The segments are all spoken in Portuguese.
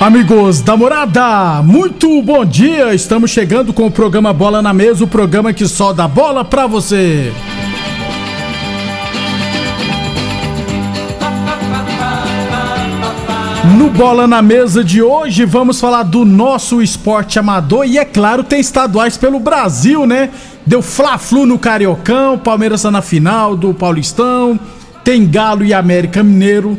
Amigos da morada, muito bom dia! Estamos chegando com o programa Bola na Mesa o programa que só dá bola pra você. No Bola na Mesa de hoje, vamos falar do nosso esporte amador e, é claro, tem estaduais pelo Brasil, né? Deu Fla-Flu no Cariocão, Palmeiras tá na final do Paulistão, tem Galo e América Mineiro.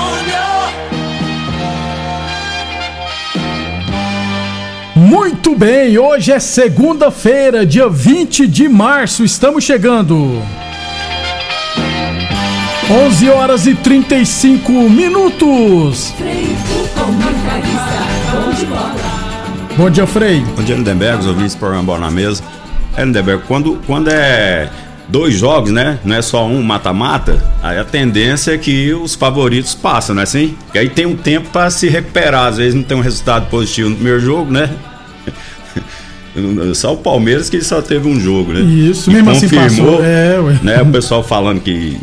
Muito bem, hoje é segunda-feira, dia 20 de março, estamos chegando. 11 horas e 35 minutos. Bom dia, Frei. Bom dia, Lindenberg, os ouvintes do programa Bola na Mesa. É, Lindenberg, quando, quando é dois jogos, né? Não é só um mata-mata, aí a tendência é que os favoritos passam, não é assim? E aí tem um tempo para se recuperar, às vezes não tem um resultado positivo no primeiro jogo, né? Só o Palmeiras que só teve um jogo, né? Isso, E mesmo assim confirmou, passou. É, ué. né? O pessoal falando que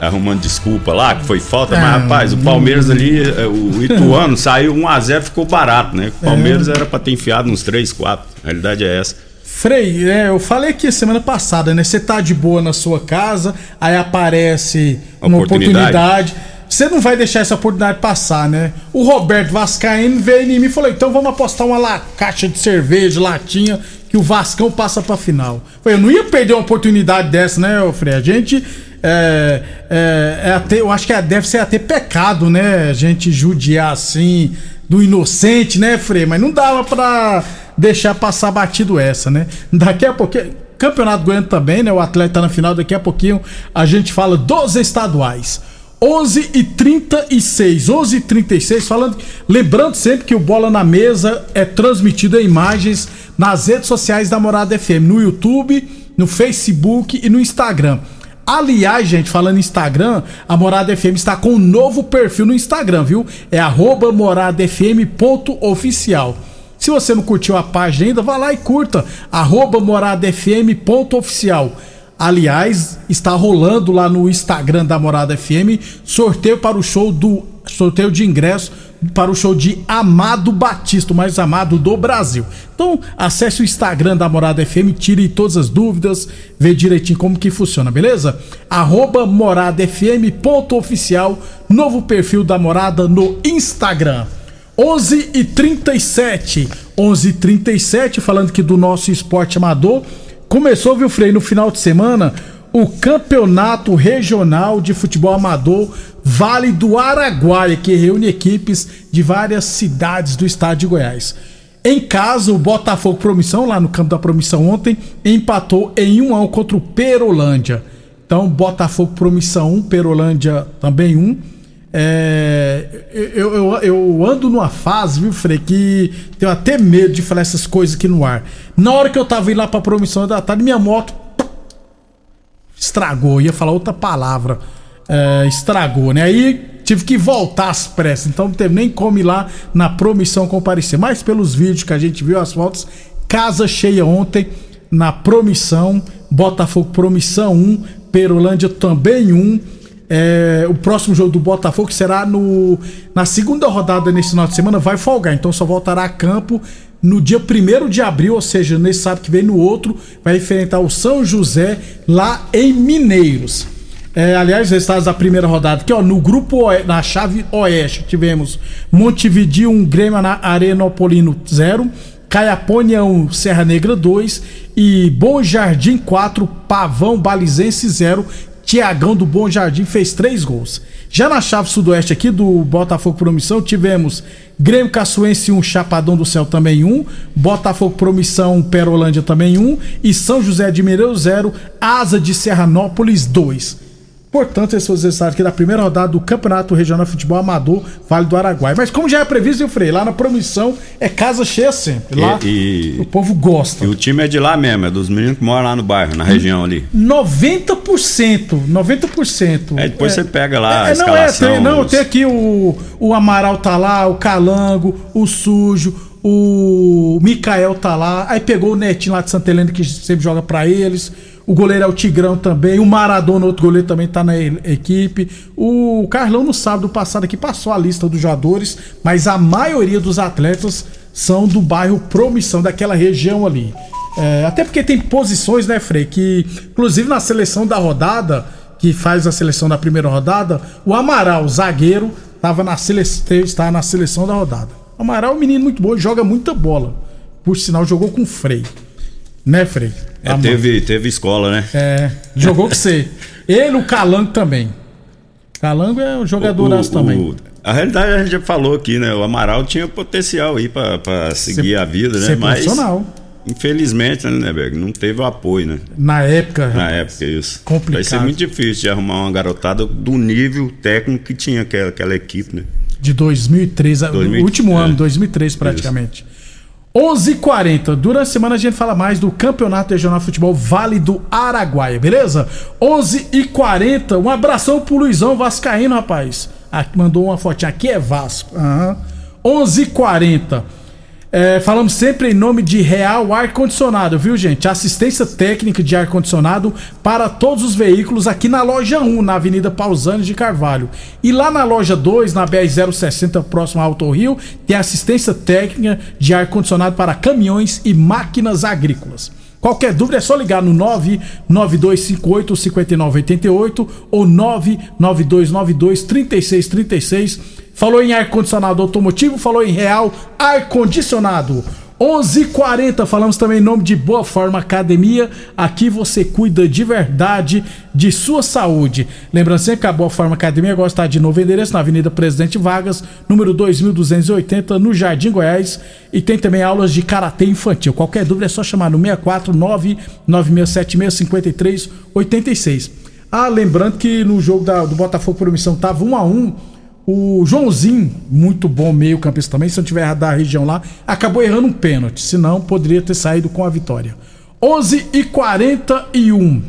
arrumando desculpa lá, que foi falta, Ah, mas rapaz, o Palmeiras ali, eh, o Ituano saiu 1 a 0 ficou barato, né? O Palmeiras É. era para ter enfiado uns 3, 4. A realidade é essa. Frei, é, eu falei aqui semana passada, né? Você tá de boa na sua casa, aí aparece uma Oportunidade. oportunidade. Você não vai deixar essa oportunidade passar, né? O Roberto Vascaíno veio em mim e falou: então vamos apostar uma la- caixa de cerveja, latinha, que o Vascão passa pra final. Falei, eu não ia perder uma oportunidade dessa, né, ô Frei? A gente. É, é, é até, eu acho que é- deve ser até pecado, né? A gente judiar assim do inocente, né, Frei? Mas não dava pra deixar passar batido essa, né? Daqui a pouquinho. Campeonato Goiano também, né? O atleta tá na final, daqui a pouquinho a gente fala dos estaduais. 11 e 36, 11 e 36, falando, lembrando sempre que o Bola na Mesa é transmitido em imagens nas redes sociais da Morada FM, no YouTube, no Facebook e no Instagram. Aliás, gente, falando em Instagram, a Morada FM está com um novo perfil no Instagram, viu? É moradafm.oficial. Se você não curtiu a página ainda, vá lá e curta. Moradafm.oficial. Aliás, está rolando lá no Instagram da Morada FM sorteio para o show do. sorteio de ingresso para o show de Amado Batista, o mais amado do Brasil. Então, acesse o Instagram da Morada FM, tire todas as dúvidas, vê direitinho como que funciona, beleza? Arroba moradafm.oficial, novo perfil da Morada no Instagram. 11 e 37 11 e 37 falando que do nosso esporte amador começou, viu, Frei, no final de semana o campeonato regional de futebol amador Vale do Araguaia, que reúne equipes de várias cidades do estado de Goiás. Em casa, o Botafogo Promissão, lá no campo da Promissão ontem, empatou em 1 a 1 contra o Perolândia. Então, Botafogo Promissão 1, Perolândia também 1. É, eu, eu, eu ando numa fase, viu, Frei, que tenho até medo de falar essas coisas aqui no ar. Na hora que eu tava indo lá pra promissão da tarde, minha moto estragou. Eu ia falar outra palavra. É, estragou, né? Aí tive que voltar às pressas. Então não teve nem como ir lá na promissão comparecer. Mas pelos vídeos que a gente viu, as fotos, casa cheia ontem na promissão. Botafogo Promissão 1, Perolândia também 1. É, o próximo jogo do Botafogo que será no, na segunda rodada nesse final de semana vai folgar, então só voltará a campo no dia 1 de abril, ou seja, nesse sábado que vem no outro, vai enfrentar o São José lá em Mineiros. É, aliás, resultados da primeira rodada aqui, ó, no grupo na chave oeste, tivemos Montevideo 1, Grêmio na Arenopolino 0, Caiapônia 1, Serra Negra 2 e Bom Jardim 4, Pavão Balizense 0. Tiagão do Bom Jardim fez três gols. Já na chave sudoeste aqui do Botafogo Promissão, tivemos Grêmio Caçoense 1, Chapadão do Céu também 1, Botafogo Promissão, Perolândia também 1 e São José de Mineiro 0, Asa de Serranópolis 2. Portanto, esses são os resultados aqui da primeira rodada do Campeonato Regional de Futebol Amador Vale do Araguaia. Mas como já é previsto, eu falei, lá na Promissão é casa cheia sempre. Lá E- e- o povo gosta. E o time é de lá mesmo, é dos meninos que moram lá no bairro, na região ali. 90%, 90%. É, depois você pega lá a É, não, é, tem, não, os- tem aqui o, o Amaral tá lá, o Calango, o Sujo, o Mikael tá lá, aí pegou o Netinho lá de Santa Helena que sempre joga pra eles. O goleiro é o Tigrão também, o Maradona, outro goleiro também tá na equipe. O Carlão no sábado passado aqui passou a lista dos jogadores, mas a maioria dos atletas são do bairro Promissão, daquela região ali. É, até porque tem posições, né, Frei, que inclusive na seleção da rodada, que faz a seleção da primeira rodada, o Amaral, zagueiro, tava na sele... está na seleção da rodada. O Amaral é um menino muito bom, joga muita bola. Por sinal, jogou com Frei. Né, Frei? É, teve, teve escola, né? É, jogou com você. Ele, o Calango também. Calango é um jogadoraço O- também. o- a realidade a gente já falou aqui, né? O Amaral tinha potencial aí pra, pra seguir Ser- a vida, né? ser Mas, profissional. infelizmente, né, Neberg? Não teve o apoio, né? Na época. Na época, isso. Complicado. Vai ser muito difícil de arrumar uma garotada do nível técnico que tinha aquela, aquela equipe, né? De 2003, o 2000, último é. ano, 2003 praticamente. 11:40. Durante a semana a gente fala mais do Campeonato Regional de Futebol Vale do Araguaia, beleza? 11:40. Um abração pro Luizão Vascaíno, rapaz. Aqui mandou uma fotinha. Aqui é Vasco. Aham. 11:40. É, falamos sempre em nome de Real Ar Condicionado, viu, gente? Assistência técnica de ar condicionado para todos os veículos aqui na loja 1, na Avenida Pausanes de Carvalho. E lá na loja 2, na BR-060, próximo ao Alto Rio, tem assistência técnica de ar condicionado para caminhões e máquinas agrícolas. Qualquer dúvida é só ligar no 99258-5988 ou 99292-3636. Falou em ar-condicionado automotivo, falou em real ar-condicionado. 11:40 falamos também em nome de Boa Forma Academia. Aqui você cuida de verdade de sua saúde. Lembrando sempre que a Boa Forma Academia agora está de novo endereço na Avenida Presidente Vargas, número 2280, no Jardim Goiás. E tem também aulas de karatê infantil. Qualquer dúvida é só chamar no 649 9676 5386. Ah, lembrando que no jogo da- do Botafogo por omissão tava 1 a 1 o Joãozinho, muito bom meio campista também, se eu tiver da região lá, acabou errando um pênalti, senão poderia ter saído com a vitória. 11 e 41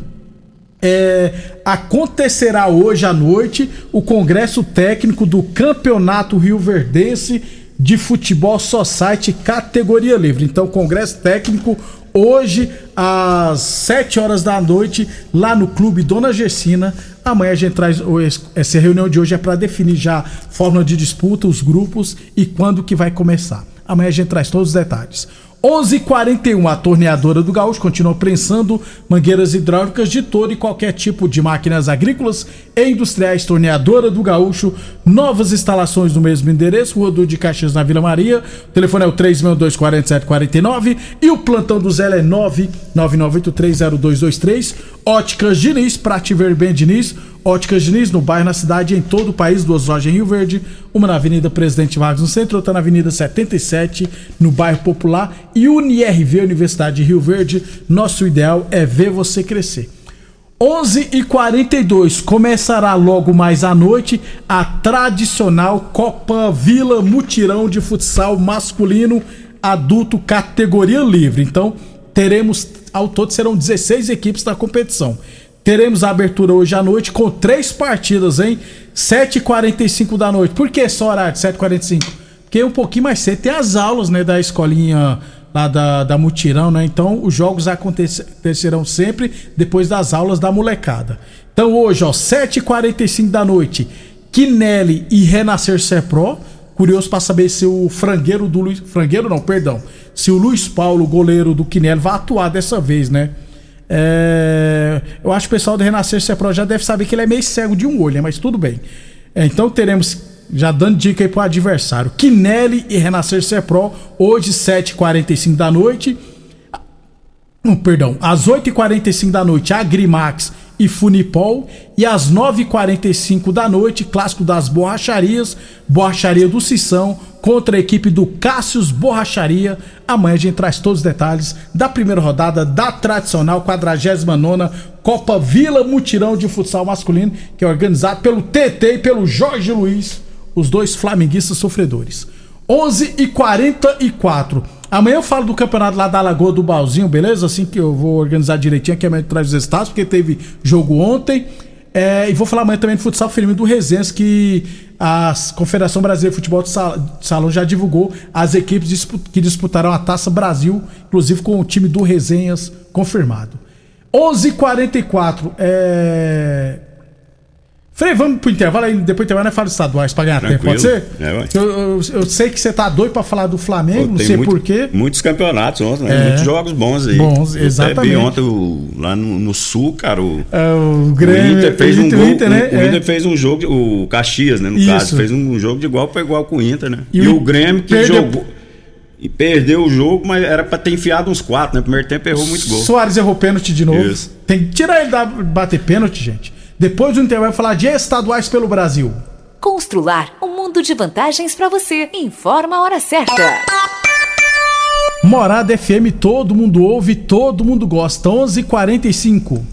é, acontecerá hoje à noite o congresso técnico do Campeonato Rio Verdense de Futebol Society categoria livre. Então, congresso técnico hoje às 7 horas da noite lá no Clube Dona Gersina. Amanhã a gente traz essa reunião de hoje é para definir já a fórmula de disputa, os grupos e quando que vai começar. Amanhã a gente traz todos os detalhes. 11:41 a torneadora do Gaúcho continua prensando mangueiras hidráulicas de todo e qualquer tipo de máquinas agrícolas e industriais. Torneadora do Gaúcho, novas instalações no mesmo endereço, Rua do de Caxias na Vila Maria. O telefone é o 3624749 e o plantão do Zé é 999830223. Óticas Diniz, pra te ver bem Diniz. Óticas Diniz no bairro, na cidade em todo o país, duas lojas em Rio Verde, uma na Avenida Presidente Vargas no centro, outra na Avenida 77 no bairro Popular e UniRV Universidade de Rio Verde. Nosso ideal é ver você crescer. 11 e 42 começará logo mais à noite a tradicional Copa Vila Mutirão de Futsal Masculino Adulto categoria livre. Então, teremos ao todo serão 16 equipes na competição. Teremos a abertura hoje à noite com três partidas, hein? 7h45 da noite. Por que só horário de 7h45? Porque um pouquinho mais cedo tem as aulas, né, da escolinha lá da, da Mutirão, né? Então os jogos acontecerão sempre depois das aulas da molecada. Então hoje, ó, 7h45 da noite, Quinelli e Renascer Sepro. Curioso para saber se o frangueiro do Luiz. Frangueiro não, perdão. Se o Luiz Paulo, goleiro do Quinelli, vai atuar dessa vez, né? É, eu acho que o pessoal do Renascer Sepro já deve saber que ele é meio cego de um olho, mas tudo bem. É, então teremos, já dando dica aí pro adversário, Quinelli e Renascer Sepro, hoje 7h45 da noite. Não, perdão, às 8h45 da noite, Agrimax e Funipol. E às 9h45 da noite, clássico das borracharias, Borracharia do Sissão contra a equipe do Cássius Borracharia. Amanhã a gente traz todos os detalhes da primeira rodada da tradicional 49 Copa Vila Mutirão de Futsal Masculino, que é organizado pelo TT e pelo Jorge Luiz, os dois flamenguistas sofredores. 11 e 44 Amanhã eu falo do campeonato lá da Lagoa do Balzinho, beleza? Assim que eu vou organizar direitinho aqui, amanhã traz os estados, porque teve jogo ontem. É, e vou falar amanhã também do futsal feminino do Resenhas, que a Confederação Brasileira de Futebol de Salão já divulgou as equipes que disputaram a Taça Brasil, inclusive com o time do Resenhas confirmado. 11:44 h 44 é Frei, vamos pro intervalo aí, depois intervalo nós fala estaduais pra ganhar tempo, pode ser? É, eu, eu, eu, sei que você tá doido pra falar do Flamengo, Pô, não sei porquê. Muitos campeonatos ontem, né? É, muitos jogos bons aí. Bons, exatamente. Eu ontem o, lá no, no, Sul, cara, o, é, o, Grêmio, o Inter fez um gol, Inter, né? o, o Inter é. fez um jogo, o Caxias, né, no Isso. caso, fez um jogo de igual para igual com o Inter, né? E, e o, Grêmio que perdeu... jogou e perdeu o jogo, mas era para ter enfiado uns quatro, né? Primeiro tempo errou muito gol. Soares errou pênalti de novo. Isso. Tem que tirar ele da bater pênalti, gente. Depois do intervalo, vai falar de estaduais pelo Brasil. Constrular um mundo de vantagens para você. Informa a hora certa. Morada FM, todo mundo ouve, todo mundo gosta. 11:45.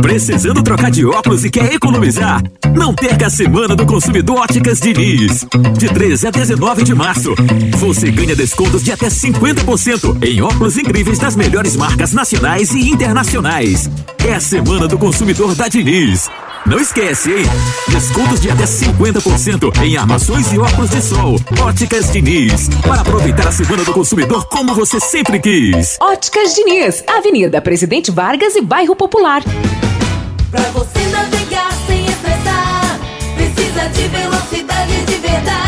Precisando trocar de óculos e quer economizar? Não perca a Semana do Consumidor Óticas Diniz. De 13 a 19 de março, você ganha descontos de até 50% em óculos incríveis das melhores marcas nacionais e internacionais. É a Semana do Consumidor da Diniz. Não esquece, hein? Descontos de até 50% em armações e óculos de sol. Óticas Diniz. Para aproveitar a Semana do Consumidor como você sempre quis. Óticas Diniz, Avenida Presidente Vargas e Bairro Popular. Pra você navegar sem estressar, precisa de velocidade de verdade.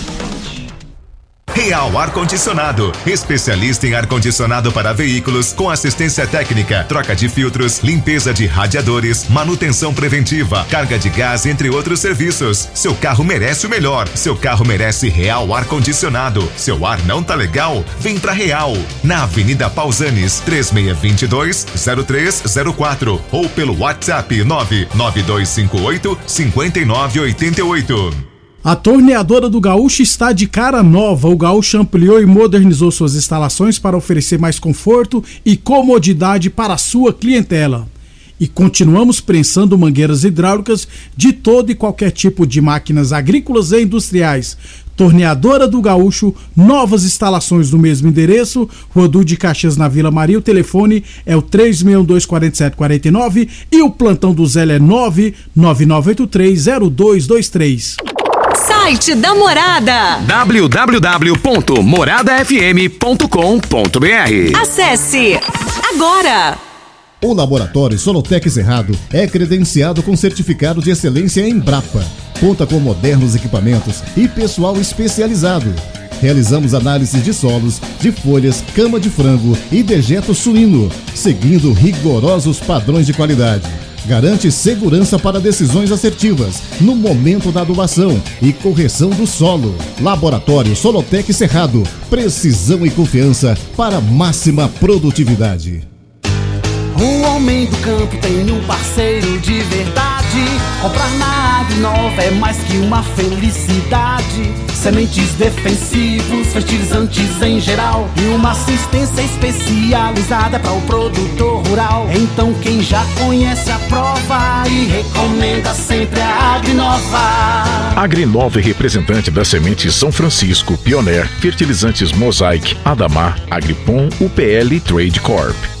Real Ar Condicionado, especialista em ar condicionado para veículos com assistência técnica, troca de filtros, limpeza de radiadores, manutenção preventiva, carga de gás, entre outros serviços. Seu carro merece o melhor. Seu carro merece Real Ar Condicionado. Seu ar não tá legal? Vem pra Real. Na Avenida Pausanes, 3622 0304 ou pelo WhatsApp 99258 5988. A torneadora do Gaúcho está de cara nova. O Gaúcho ampliou e modernizou suas instalações para oferecer mais conforto e comodidade para a sua clientela. E continuamos prensando mangueiras hidráulicas de todo e qualquer tipo de máquinas agrícolas e industriais. Torneadora do Gaúcho, novas instalações no mesmo endereço, Rodu de Caxias na Vila Maria. O telefone é o 3624749 e o plantão do Zé é 999830223. Site da Morada. www.moradafm.com.br Acesse agora. O Laboratório Solotec Cerrado é credenciado com certificado de excelência em Brapa. Conta com modernos equipamentos e pessoal especializado. Realizamos análises de solos, de folhas, cama de frango e dejeto suíno, seguindo rigorosos padrões de qualidade. Garante segurança para decisões assertivas no momento da adubação e correção do solo. Laboratório Solotec Cerrado. Precisão e confiança para máxima produtividade. O homem do campo tem um parceiro de verdade. Comprar na Agrinova é mais que uma felicidade. Sementes defensivos, fertilizantes em geral e uma assistência especializada para o produtor rural. Então quem já conhece a prova e recomenda sempre a Agrinova. Agrinova é representante das sementes São Francisco, Pioneer, Fertilizantes Mosaic, Adamar, Agripom, UPL Trade Corp.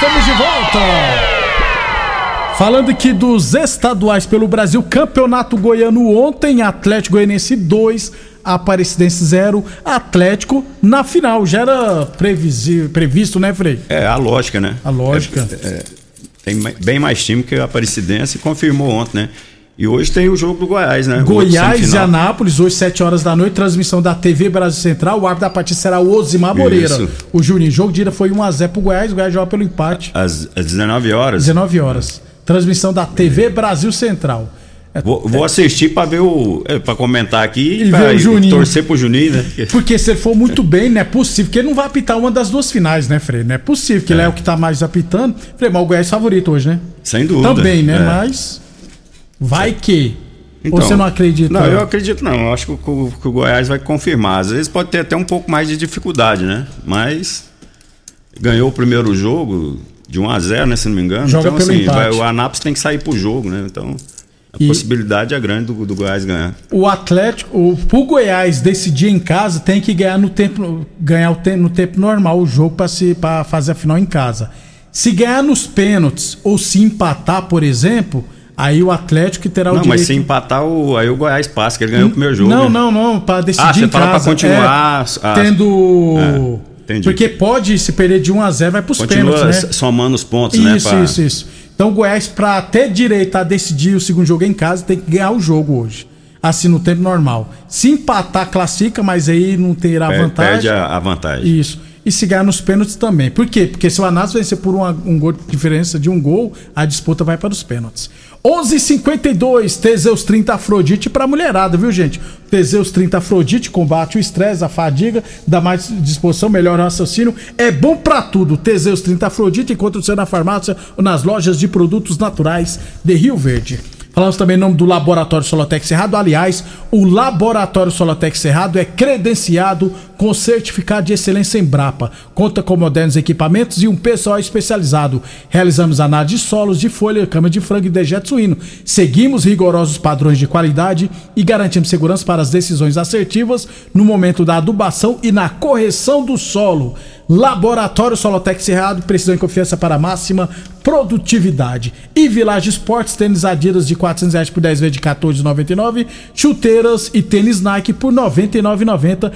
Estamos de volta. Falando aqui dos estaduais pelo Brasil, Campeonato Goiano ontem, Atlético Goianense 2, Aparecidense 0, Atlético na final. Já era previsto, né, Frei? É a lógica, né? A lógica. É, é, tem ma- bem mais time que a Aparecidense confirmou ontem, né? E hoje tem o jogo do Goiás, né? Goiás e. Anápolis, hoje, 7 horas da noite, transmissão da TV Brasil Central. O árbitro da partida será o Osimar Moreira. Isso. O Juninho, jogo de ida foi 1x0 pro Goiás, o Goiás joga pelo empate. Às, às 19 horas. 19 horas. Transmissão da TV Brasil Central. Vou, vou assistir pra ver o. É, pra comentar aqui E pra ver o Juninho. torcer pro Juninho, né? Porque se ele for muito bem, não é possível, que ele não vai apitar uma das duas finais, né, Frei? Não é possível, que ele é o que tá mais apitando. Frei, mas o Goiás é favorito hoje, né? Sem dúvida. Também, né? É. Mas. Vai que. Então, Ou você não acredita? Não, eu acredito não. Eu acho que o, que o Goiás vai confirmar. Às vezes pode ter até um pouco mais de dificuldade, né? Mas ganhou o primeiro jogo de 1 a 0 né? Se não me engano. Joga então, assim, vai- o Anápolis tem que sair pro jogo, né? Então, a E- possibilidade é grande do, do Goiás ganhar. O Atlético, o, pro Goiás decidir em casa, tem que ganhar no tempo, ganhar o no tempo normal o jogo para fazer a final em casa. Se ganhar nos pênaltis ou se empatar, por exemplo, aí o Atlético que terá o Não, direito. mas se empatar, o, aí o Goiás passa, que ele ganhou o primeiro jogo. Não, né? não, não, para decidir Ah, você em fala pra casa. continuar é, a- tendo entendi. Porque pode, se perder de 1 a 0 vai pros Continua pênaltis, né? somando os pontos, né? Isso, pra- isso, isso. Então o Goiás, pra ter direito a decidir o segundo jogo em casa, tem que ganhar o jogo hoje. Assim, no tempo normal. Se empatar, classifica, mas aí não terá per- vantagem. Perde a, a vantagem. Isso. E se ganhar nos pênaltis também. Por quê? Porque se o Anápolis vencer por uma um gol, diferença de um gol, a disputa vai para os pênaltis. 11:52 Teseus 30 Afrodite para mulherada, viu, gente? Teseus 30 Afrodite combate o estresse, a fadiga, dá mais disposição, melhora o raciocínio, é bom para tudo. Teseus 30 Afrodite encontra você na farmácia ou nas lojas de produtos naturais de Rio Verde. Falamos também em nome do Laboratório Solotec Cerrado. Aliás, o Laboratório Solotec Cerrado é credenciado com certificado de excelência em Brapa. Conta com modernos equipamentos e um pessoal especializado. Realizamos análise de solos, de folha, cama de frango e dejeto suíno. Seguimos rigorosos padrões de qualidade e garantimos segurança para as decisões assertivas no momento da adubação e na correção do solo. Laboratório Solotec Cerrado, precisão e confiança para máxima produtividade. E Village Esportes, tênis Adidas de 400 reais por 10 vezes de 14,99. Chuteiras e tênis Nike por 99,90.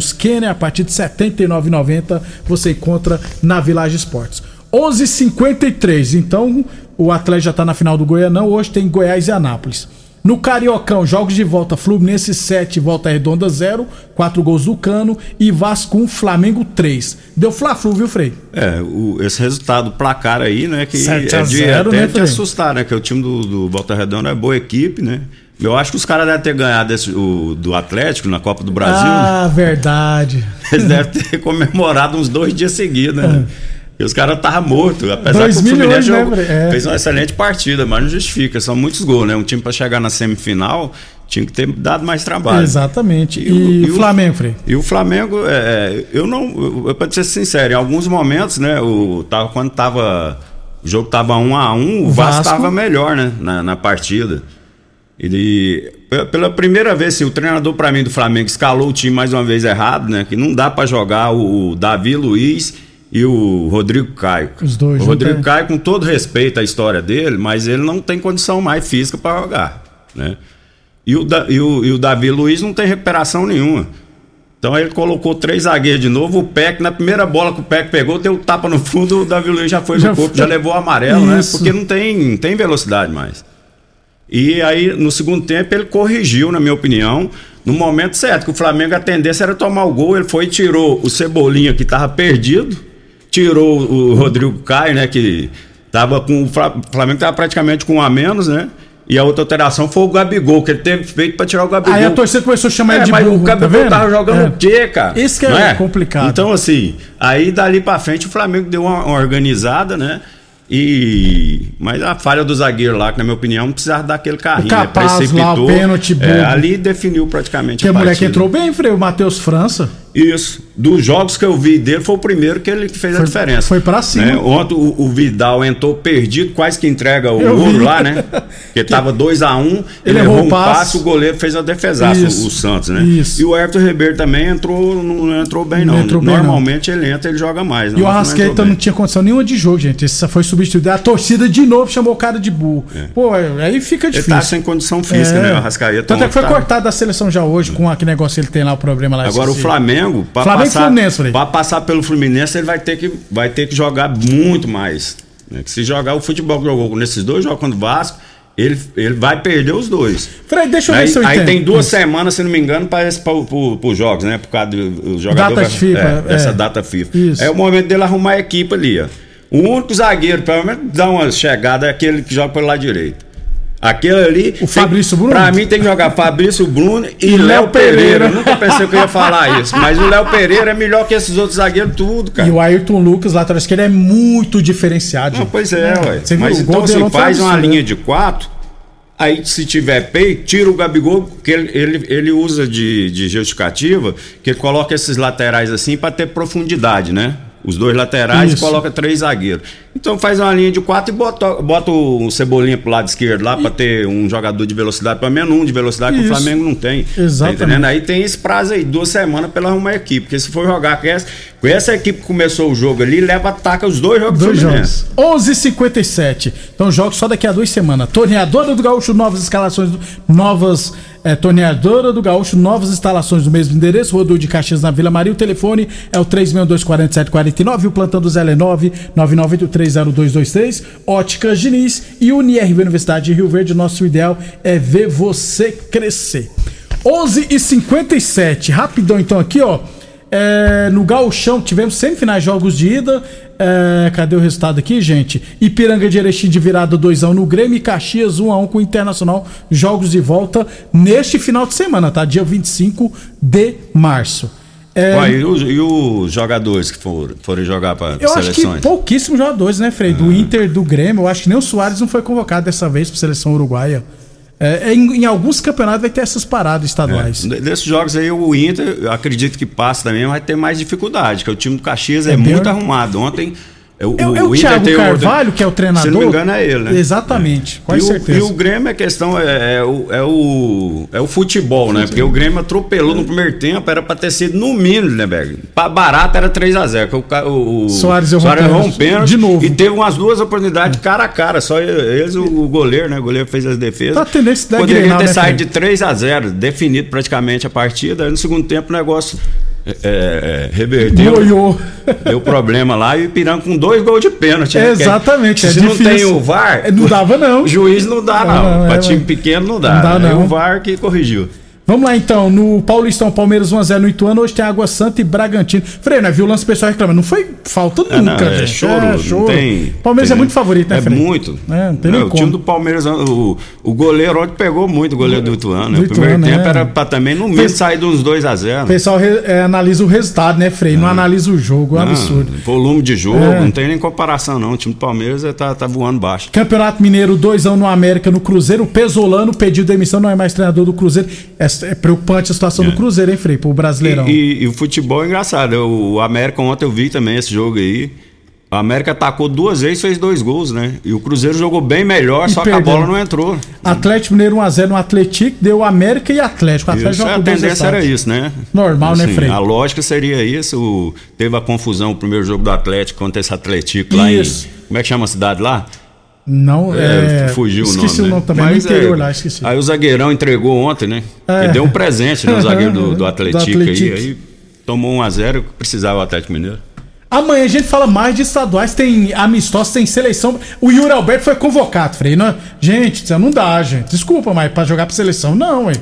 Chinelos Kenner a partir de 79,90 você encontra na Village Esportes. 11:53. Então, o Atlético já está na final do Goianão. Hoje tem Goiás e Anápolis. No Cariocão, jogos de volta, Fluminense 7, volta redonda 0, 4 gols do Cano e Vasco 1, Flamengo 3. Deu Fla-Flu, viu, Frei? É, o- esse resultado placar aí, né? Que 7 a é de 0, até né, te assustar, né? Que o time do, do Volta Redonda é boa equipe, né? Eu acho que os caras devem ter ganhado esse- o, do Atlético na Copa do Brasil. né? Ah, verdade. Eles devem ter comemorado uns dois dias seguidos, né? E os caras estavam mortos. Apesar Dois que o Fluminense né, jogou- Bre? É. fez uma excelente partida, mas não justifica. São muitos gols, né? Um time para chegar na semifinal tinha que ter dado mais trabalho. Exatamente. E, o- e o- Flamengo, Frei? E o Flamengo, é, eu não. Eu, eu, pra ser sincero, em alguns momentos, né? O, tava, quando tava. O jogo tava um a um, o, Vasco Vasco. tava melhor, né? Na, na partida. Ele. pe- Pela primeira vez, assim, o treinador, pra mim, do Flamengo, escalou o time mais uma vez errado, né? Que não dá pra jogar o, Davi Luiz e o Rodrigo Caio. Os dois O Rodrigo é. Caio, com todo respeito à história dele, mas ele não tem condição mais física pra jogar, né? E o, e, o, e o Davi Luiz não tem recuperação nenhuma. Então ele colocou três zagueiros de novo. O Peck, na primeira bola que o Peck pegou, deu um tapa no fundo, o Davi Luiz já foi Já no corpo, foi. já levou o amarelo, né? Isso. Porque não tem, não tem velocidade mais. E aí, no segundo tempo, ele corrigiu, na minha opinião, no momento certo, que o Flamengo a tendência era tomar o gol. Ele foi e tirou o Cebolinha, que estava perdido, tirou o Rodrigo Caio, né? Que tava com. O Fla- o Flamengo estava praticamente com um a menos, né? E a outra alteração foi o Gabigol, que ele teve feito para tirar o Gabigol. Aí a torcida começou a chamar É, ele de mas burro, o tá Gabigol vendo? tava jogando É. o quê, cara? Isso que é Não complicado. Então, assim, aí dali pra frente o Flamengo deu uma, uma organizada, né? E. Mas a falha do zagueiro lá, que na minha opinião, não precisava dar aquele carrinho, O capaz né? lá, o pênalti. É, ali definiu praticamente Que a mulher que entrou bem, Frei, o Matheus França. Isso. Dos jogos que eu vi dele, foi o primeiro que ele fez a Foi- diferença. foi pra cima. Né? Ontem o, o Vidal entrou perdido, quase que entrega o Eu ouro vi. lá, né? Porque tava 2x1, um, ele, errou errou o um passe. passe, o goleiro fez a defesaça, Isso. o, o Santos, né? Isso. E o Everton Ribeiro também entrou, não, não entrou bem, não. Não entrou bem, não. Normalmente ele entra, ele joga mais. E não, o não Arrascaeta não bem. tinha condição nenhuma de jogo, gente. Esse foi substituído. A torcida de novo chamou o cara de burro. Pô, aí fica É. Ele difícil. tá sem condição física, né? O Arrascaeta Tanto é que foi tá- cortado da seleção já hoje, com aquele negócio que ele tem lá, o problema lá. Agora o esqueci. Flamengo, para passar, pra passar pelo Fluminense, ele vai ter que, vai ter que jogar muito mais. né? Que se jogar o futebol que jogou nesses dois jogos contra o Vasco, ele, ele vai perder os dois. Frei, deixa eu ver aí, se eu aí entendo. tem duas semanas, se não me engano, para os jogos, né? Por causa do jogador. Data vai- FIFA, é, é. Essa data FIFA. Isso. É o momento dele arrumar a equipe ali, ó. O único zagueiro, pelo menos, dá uma chegada, é aquele que joga pelo lado direito. Aquele ali. O Fabrício Bruno? Pra mim tem que jogar Fabrício Bruno e, E Léo Pereira. Pereira. Nunca pensei que eu ia falar isso. Mas o Léo Pereira é melhor que esses outros zagueiros, tudo, cara. E o Ayrton Lucas, lateral esquerdo, é muito diferenciado. Não, pois é, ué. Você viu, Mas o então dele assim, foi faz uma linha de quatro, aí se tiver peito, tira o Gabigol, que ele, ele, ele usa de, de justificativa, que ele coloca esses laterais assim pra ter profundidade, né? Os dois laterais Isso. e coloca três zagueiros. Então faz uma linha de quatro e bota, bota o Cebolinha pro lado esquerdo lá pra ter um jogador de velocidade, pelo menos um de velocidade que Isso. o Flamengo não tem. Exatamente. Tá entendendo? Aí tem esse prazo aí, duas semanas pela arrumar a equipe. Porque se for jogar com essa. Com essa equipe que começou o jogo ali, leva ataca os dois jogos Dois jogos. 11h57. Então, jogos só daqui a duas semanas. Torneadora do Gaúcho, novas escalações. Novas. É, Torneadora do Gaúcho, novas instalações do mesmo endereço. Rodul de Caxias na Vila Maria. O telefone é o 3624749. O plantão do Zé é 999830223. Óticas Diniz e UniRV Universidade de Rio Verde. Nosso ideal é ver você crescer. 11h57. Rapidão, então, aqui, ó. É, no Gauchão tivemos semifinais jogos de ida. É, cadê o resultado aqui, gente? Ipiranga de Erechim de virada 2x1 no Grêmio e Caxias 1x1 com o Internacional. Jogos de volta neste final de semana, tá? Dia 25 de março. É, Ué, e, os, e os jogadores que foram, foram jogar para eu acho que seleções? pouquíssimos jogadores, né, Frei? Do Inter, do Grêmio. Eu acho que nem o Soares não foi convocado dessa vez para seleção uruguaia. É, em, em alguns campeonatos vai ter essas paradas estaduais. É, desses jogos aí, o Inter, eu acredito que passa também, vai ter mais dificuldade, que o time do Caxias é, É muito arrumado. Ontem. É, o- é o Thiago tem Carvalho, que é o treinador? Se não me engano, é ele, né? Exatamente, com e, o, certeza. e o Grêmio, a questão é, é o, é, o, é o futebol, né? Porque o Grêmio atropelou no primeiro tempo, era pra ter sido no mínimo, né, Berg? Pra barato era 3x0. O, o, o Soares errou Soares pênalti. De novo. E teve umas duas oportunidades cara a cara. Só eles, o, o goleiro, né? O goleiro fez as defesas. Tá tendência da Poderia Grenal, ter né, saído de 3x0, definido praticamente a partida. Aí no segundo tempo o negócio é, é, reverteu. Boiou. Deu problema lá e o Ipiranga com dois gols de pênalti. né? Exatamente, é Se não difícil. tem o VAR, É, não dava, não. o juiz não dá, Não, não. é, time mas- pequeno não dá. Não dá, não. o VAR que corrigiu. Vamos lá então, no Paulistão, Palmeiras 1x0 no Ituano, hoje tem Água Santa e Bragantino. Frei, né? Viu o lance pessoal reclamando? Não foi falta É, não, nunca, é gente. choro, não tem. Palmeiras é tem- muito favorito, né, É Frei? muito. É, não tem Não, nem o como. time do Palmeiras, o, o goleiro ontem pegou muito, o goleiro do Ituano. né? Do O primeiro Ituano, tempo é. era pra também no mínimo sair uns 2x0. O pessoal re- é, analisa o resultado, né, Frei? Não analisa o jogo, é um absurdo. Volume de jogo, É. não tem nem comparação, não. O time do Palmeiras é, tá, tá voando baixo. Campeonato Mineiro 2x1 no América no Cruzeiro. O Pesolano pediu demissão, não é mais treinador do Cruzeiro. É, é preocupante a situação do Cruzeiro, hein, Frei? Pro Brasileirão. E, e- e o futebol é engraçado. O, América ontem eu vi também esse jogo aí. O América atacou duas vezes fez dois gols, né? E o Cruzeiro jogou bem melhor, E só que a bola não entrou. Atlético Mineiro 1x0 no Atlético, deu América e Atlético. O Atlético Isso, a tendência era isso, né? Normal, né, Frei? A lógica seria isso. teve a confusão, o primeiro jogo do Atlético contra esse Atlético lá Isso. em. Como é que chama a cidade lá? Não, é. fugiu o nome. Esqueci o né? nome também, Mas, no interior é, lá, esqueci. Aí o zagueirão entregou ontem, né? É. Ele deu um presente no zagueiro do, do Atlético, Do Atlético. aí. Aí tomou 1 a 0 precisava o Atlético Mineiro. Amanhã a gente fala mais de estaduais, tem amistosos, tem seleção. O Yuri Alberto foi convocado, Frei. Não, gente, isso não dá, gente. Desculpa, mas pra jogar pra seleção, não, ué.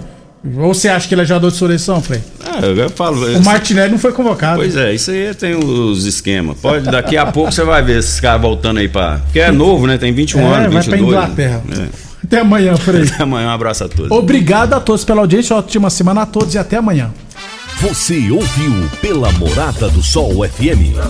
Ou você acha que ele é jogador de seleção, Frei? É, eu falo. O Martinelli não foi convocado. Pois é, isso aí tem os esquemas. Pode, daqui a pouco você vai ver esses caras voltando aí pra. Porque é novo, né? Tem 21 É, anos, vai 22. pra Inglaterra. É. Até amanhã, Frei. Até amanhã, um abraço a todos. Obrigado a todos pela audiência, ótima semana a todos e até amanhã. Você ouviu pela Morada do Sol FM.